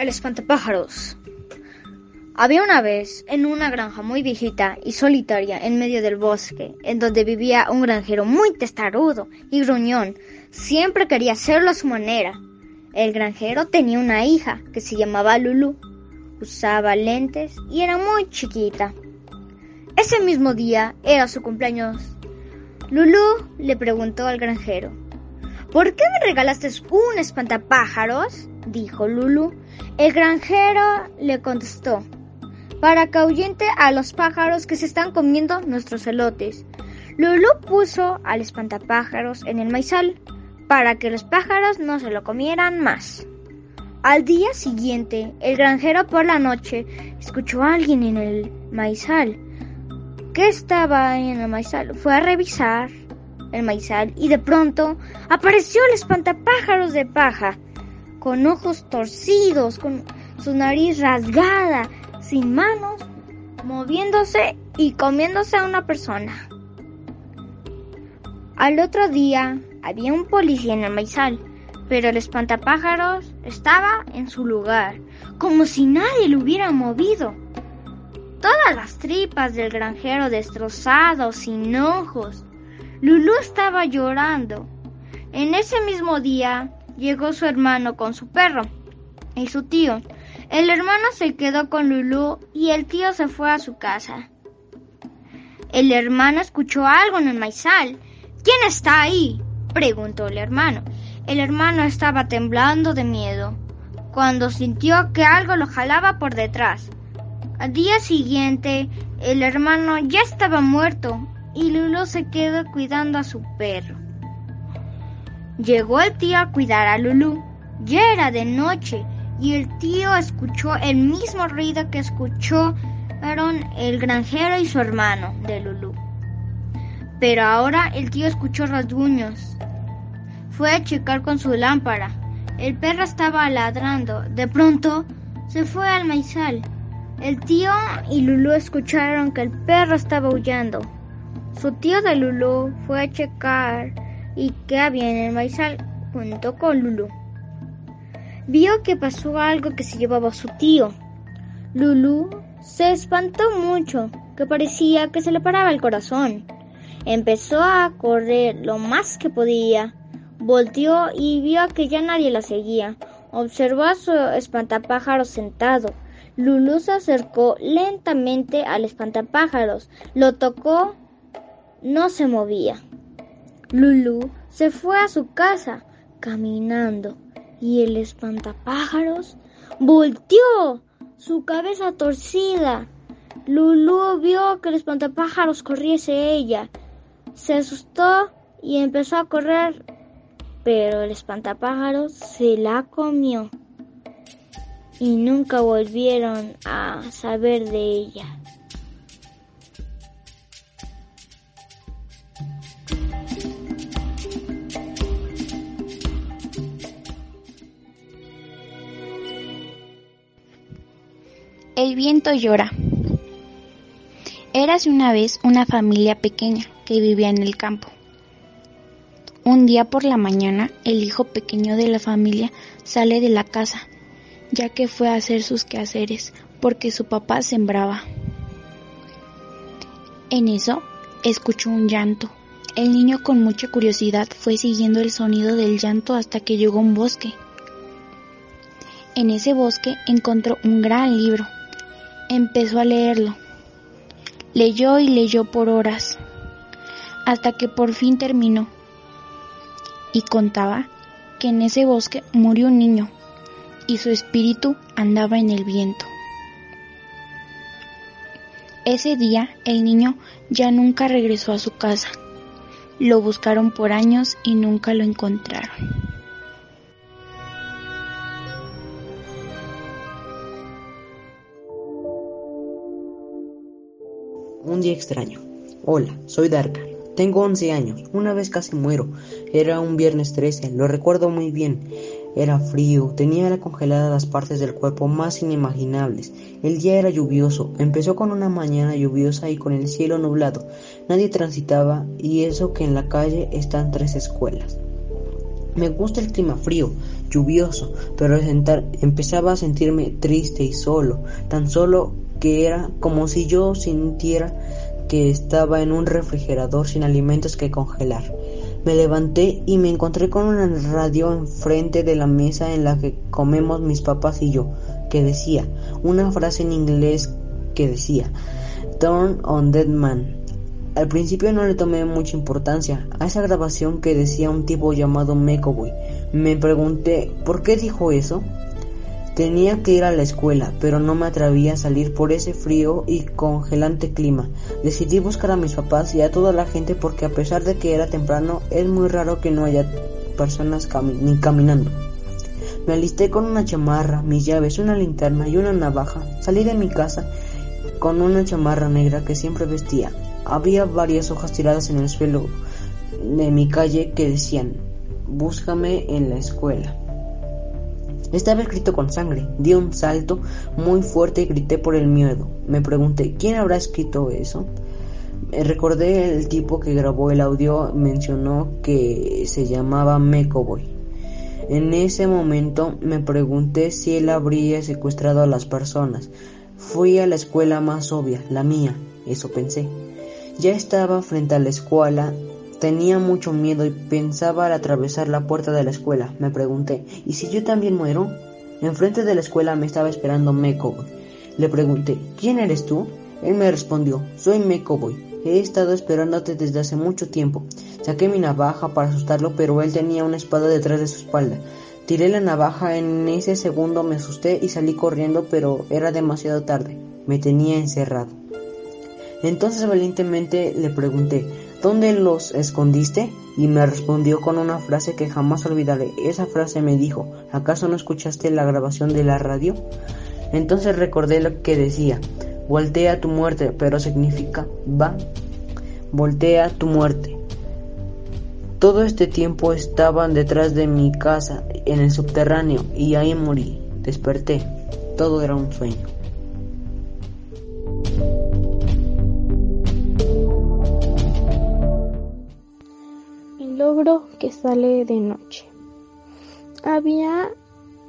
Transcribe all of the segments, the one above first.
El espantapájaros. Había una vez, en una granja muy viejita y solitaria en medio del bosque, en donde vivía un granjero muy testarudo y gruñón. Siempre quería hacerlo a su manera. El granjero tenía una hija que se llamaba Lulu. Usaba lentes y era muy chiquita. Ese mismo día era su cumpleaños. Lulu le preguntó al granjero, ¿Por qué me regalaste un espantapájaros? dijo Lulu. El granjero le contestó, para que ahuyente a los pájaros que se están comiendo nuestros elotes. Lulu puso al espantapájaros en el maizal para que los pájaros no se lo comieran más. Al día siguiente, el granjero por la noche escuchó a alguien en el maizal. ¿Qué estaba en el maizal? Fue a revisar el maizal y de pronto apareció el espantapájaros de paja, con ojos torcidos, con su nariz rasgada, sin manos, moviéndose y comiéndose a una persona. Al otro día había un policía en el maizal, pero el espantapájaros estaba en su lugar, como si nadie lo hubiera movido. Todas las tripas del granjero destrozados, sin ojos. Lulú estaba llorando. En ese mismo día llegó su hermano con su perro y su tío. El hermano se quedó con Lulú y el tío se fue a su casa. El hermano escuchó algo en el maizal. ¿Quién está ahí? preguntó el hermano. El hermano estaba temblando de miedo cuando sintió que algo lo jalaba por detrás. Al día siguiente, el hermano ya estaba muerto y Lulú se quedó cuidando a su perro. Llegó el tío a cuidar a Lulú. Ya era de noche y el tío escuchó el mismo ruido que escucharon el granjero y su hermano de Lulú. Pero ahora el tío escuchó rasguños. Fue a checar con su lámpara. El perro estaba ladrando. De pronto se fue al maizal. El tío y Lulú escucharon que el perro estaba aullando. Su tío de Lulú fue a checar y qué había en el maizal junto con Lulú vio que pasó algo que se llevaba su tío. Lulu se espantó mucho, que parecía que se le paraba el corazón. Empezó a correr lo más que podía. Volteó y vio que ya nadie la seguía. Observó a su espantapájaros sentado. Lulu se acercó lentamente al espantapájaros. Lo tocó. No se movía. Lulu se fue a su casa caminando y el espantapájaros volteó su cabeza torcida. Lulú vio que el espantapájaros corriese ella. Se asustó y empezó a correr, pero el espantapájaros se la comió y nunca volvieron a saber de ella. El viento llora. Érase una vez una familia pequeña que vivía en el campo. Un día por la mañana, el hijo pequeño de la familia sale de la casa, ya que fue a hacer sus quehaceres, porque su papá sembraba. En eso, escuchó un llanto. El niño con mucha curiosidad fue siguiendo el sonido del llanto hasta que llegó a un bosque. En ese bosque encontró un gran libro empezó a leerlo. Leyó y leyó por horas, hasta que por fin terminó. Y contaba que en ese bosque murió un niño y su espíritu andaba en el viento. Ese día el niño ya nunca regresó a su casa. Lo buscaron por años y nunca lo encontraron. Un día extraño. Hola, soy Darka. Tengo 11 años. Una vez casi muero. Era un viernes 13. Lo recuerdo muy bien. Era frío. Tenía congeladas las partes del cuerpo más inimaginables. El día era lluvioso. Empezó con una mañana lluviosa y con el cielo nublado. Nadie transitaba y eso que en la calle están tres escuelas. Me gusta el clima frío, lluvioso, pero empezaba a sentirme triste y solo, tan solo que era como si yo sintiera que estaba en un refrigerador sin alimentos que congelar. Me levanté y me encontré con una radio enfrente de la mesa en la que comemos mis papás y yo, que decía una frase en inglés que decía Turn on Dead Man. Al principio no le tomé mucha importancia a esa grabación que decía un tipo llamado Mekoboy. Me pregunté por qué dijo eso. Tenía que ir a la escuela, pero no me atrevía a salir por ese frío y congelante clima. Decidí buscar a mis papás y a toda la gente porque a pesar de que era temprano, es muy raro que no haya personas ni caminando. Me alisté con una chamarra, mis llaves, una linterna y una navaja. Salí de mi casa con una chamarra negra que siempre vestía. Había varias hojas tiradas en el suelo de mi calle que decían, búscame en la escuela. Estaba escrito con sangre. Di un salto muy fuerte y grité por el miedo. Me pregunté, ¿quién habrá escrito eso? Recordé el tipo que grabó el audio mencionó que se llamaba Mecoboy. En ese momento me pregunté si él habría secuestrado a las personas. Fui a la escuela más obvia, la mía, eso pensé. Ya estaba frente a la escuela, tenía mucho miedo y pensaba al atravesar la puerta de la escuela. Me pregunté, ¿y si yo también muero? Enfrente de la escuela me estaba esperando Mecoboy. Le pregunté, ¿quién eres tú? Él me respondió, soy Mecoboy. He estado esperándote desde hace mucho tiempo. Saqué mi navaja para asustarlo, pero él tenía una espada detrás de su espalda. Tiré la navaja, en ese segundo me asusté y salí corriendo, pero era demasiado tarde. Me tenía encerrado. Entonces valientemente le pregunté, ¿dónde los escondiste? Y me respondió con una frase que jamás olvidaré. Esa frase me dijo, ¿acaso no escuchaste la grabación de la radio? Entonces recordé lo que decía, voltea tu muerte, pero significa, va, voltea tu muerte. Todo este tiempo estaban detrás de mi casa, en el subterráneo, y ahí morí. Desperté. Todo era un sueño. Que sale de noche. Había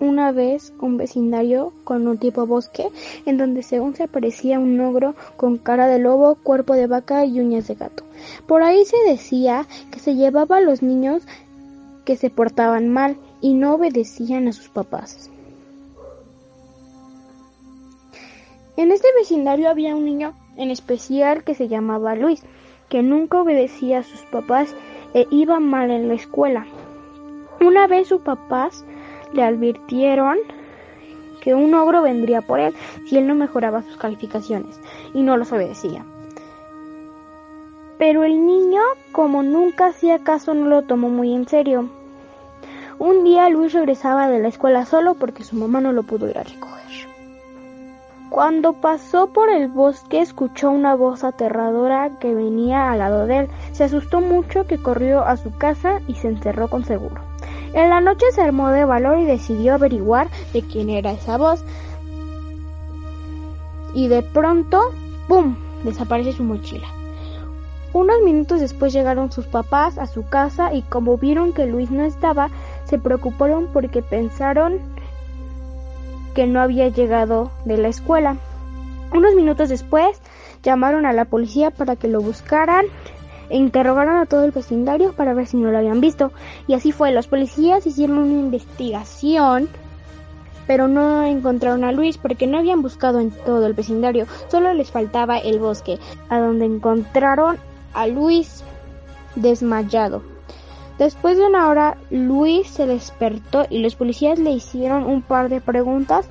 una vez un vecindario con un tipo bosque en donde según se aparecía un ogro con cara de lobo, cuerpo de vaca y uñas de gato. Por ahí se decía que se llevaba a los niños que se portaban mal y no obedecían a sus papás. En este vecindario había un niño en especial que se llamaba Luis, que nunca obedecía a sus papás e iba mal en la escuela. Una vez sus papás le advirtieron que un ogro vendría por él si él no mejoraba sus calificaciones y no los obedecía. Pero el niño, como nunca hacía caso, no lo tomó muy en serio. Un día Luis regresaba de la escuela solo porque su mamá no lo pudo ir a recoger. Cuando pasó por el bosque escuchó una voz aterradora que venía al lado de él. Se asustó mucho que corrió a su casa y se encerró con seguro. En la noche se armó de valor y decidió averiguar de quién era esa voz. Y de pronto, ¡pum!, desaparece su mochila. Unos minutos después llegaron sus papás a su casa y como vieron que Luis no estaba, se preocuparon porque pensaron que no había llegado de la escuela. Unos minutos después llamaron a la policía para que lo buscaran e interrogaron a todo el vecindario para ver si no lo habían visto. Y así fue, los policías hicieron una investigación, pero no encontraron a Luis porque no habían buscado en todo el vecindario, solo les faltaba el bosque, a donde encontraron a Luis desmayado. Después de una hora, Luis se despertó y los policías le hicieron un par de preguntas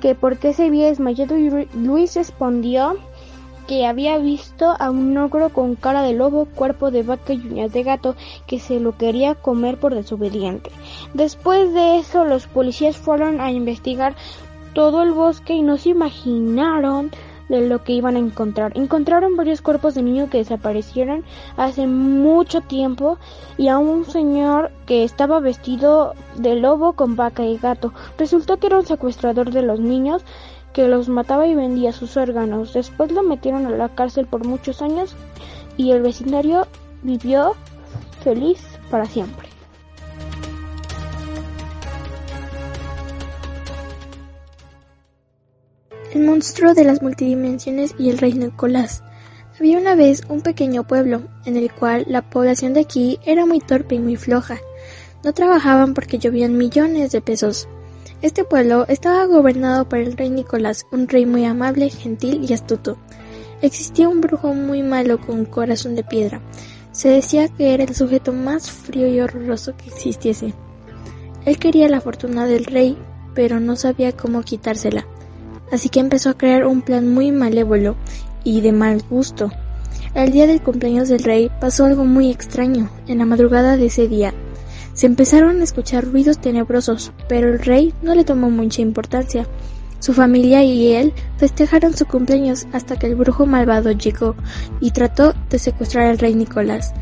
que por qué se había desmayado y Luis respondió que había visto a un ogro con cara de lobo, cuerpo de vaca y uñas de gato que se lo quería comer por desobediente. Después de eso los policías fueron a investigar todo el bosque y no se imaginaron de lo que iban a encontrar. Encontraron varios cuerpos de niños que desaparecieron hace mucho tiempo y a un señor que estaba vestido de lobo con vaca y gato. Resultó que era un secuestrador de los niños que los mataba y vendía sus órganos. Después lo metieron a la cárcel por muchos años y el vecindario vivió feliz para siempre. El monstruo de las multidimensiones y el rey Nicolás. Había una vez un pequeño pueblo, en el cual la población de aquí era muy torpe y muy floja. No trabajaban porque llovían millones de pesos. Este pueblo estaba gobernado por el rey Nicolás, un rey muy amable, gentil y astuto. Existía un brujo muy malo con un corazón de piedra. Se decía que era el sujeto más frío y horroroso que existiese. Él quería la fortuna del rey, pero no sabía cómo quitársela. Así que empezó a crear un plan muy malévolo y de mal gusto. El día del cumpleaños del rey pasó algo muy extraño. En la madrugada de ese día se empezaron a escuchar ruidos tenebrosos, pero el rey no le tomó mucha importancia. Su familia y él festejaron su cumpleaños hasta que el brujo malvado llegó y trató de secuestrar al rey Nicolás.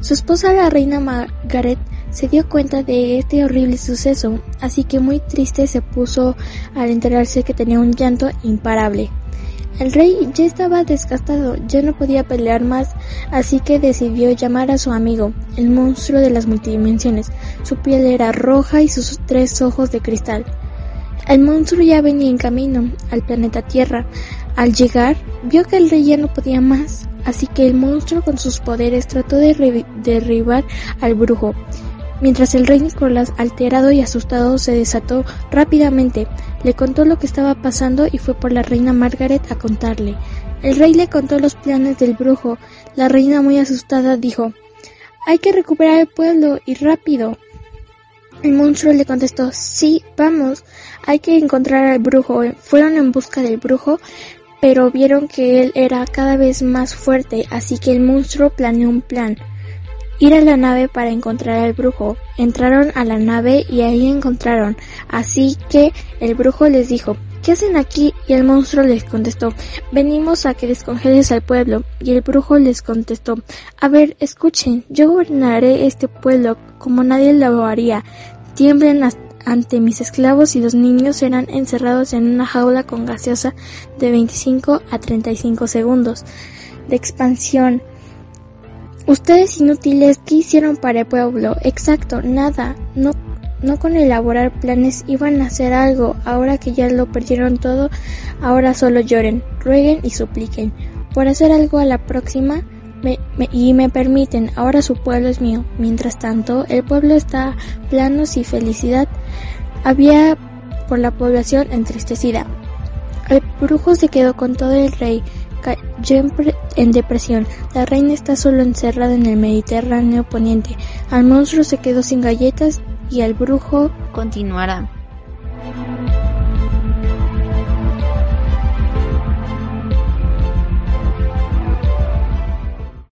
Su esposa, la reina Margaret, se dio cuenta de este horrible suceso, así que muy triste se puso al enterarse que tenía un llanto imparable. El rey ya estaba desgastado, ya no podía pelear más, así que decidió llamar a su amigo, el monstruo de las multidimensiones. Su piel era roja y sus tres ojos de cristal. El monstruo ya venía en camino al planeta Tierra. Al llegar, vio que el rey ya no podía más, así que el monstruo con sus poderes trató de derribar al brujo. Mientras el rey Nicolás, alterado y asustado, se desató rápidamente, le contó lo que estaba pasando y fue por la reina Margaret a contarle. El rey le contó los planes del brujo. La reina, muy asustada, dijo Hay que recuperar el pueblo y rápido. El monstruo le contestó Sí, vamos, hay que encontrar al brujo. Fueron en busca del brujo, pero vieron que él era cada vez más fuerte, así que el monstruo planeó un plan ir a la nave para encontrar al brujo. Entraron a la nave y ahí encontraron. Así que el brujo les dijo, ¿qué hacen aquí? Y el monstruo les contestó, venimos a que descongeles al pueblo. Y el brujo les contestó, a ver, escuchen, yo gobernaré este pueblo como nadie lo haría. Tiemblen ante mis esclavos y los niños serán encerrados en una jaula con gaseosa de 25 a 35 segundos de expansión Ustedes inútiles, ¿qué hicieron para el pueblo? Exacto, nada. No, no con elaborar planes iban a hacer algo. Ahora que ya lo perdieron todo, ahora solo lloren, rueguen y supliquen. Por hacer algo a la próxima y me permiten, ahora su pueblo es mío. Mientras tanto, el pueblo está planos y felicidad. Había por la población entristecida. El brujo se quedó con todo el rey cayó en depresión. La reina está solo encerrada en el Mediterráneo poniente. Al monstruo se quedó sin galletas y al brujo continuará.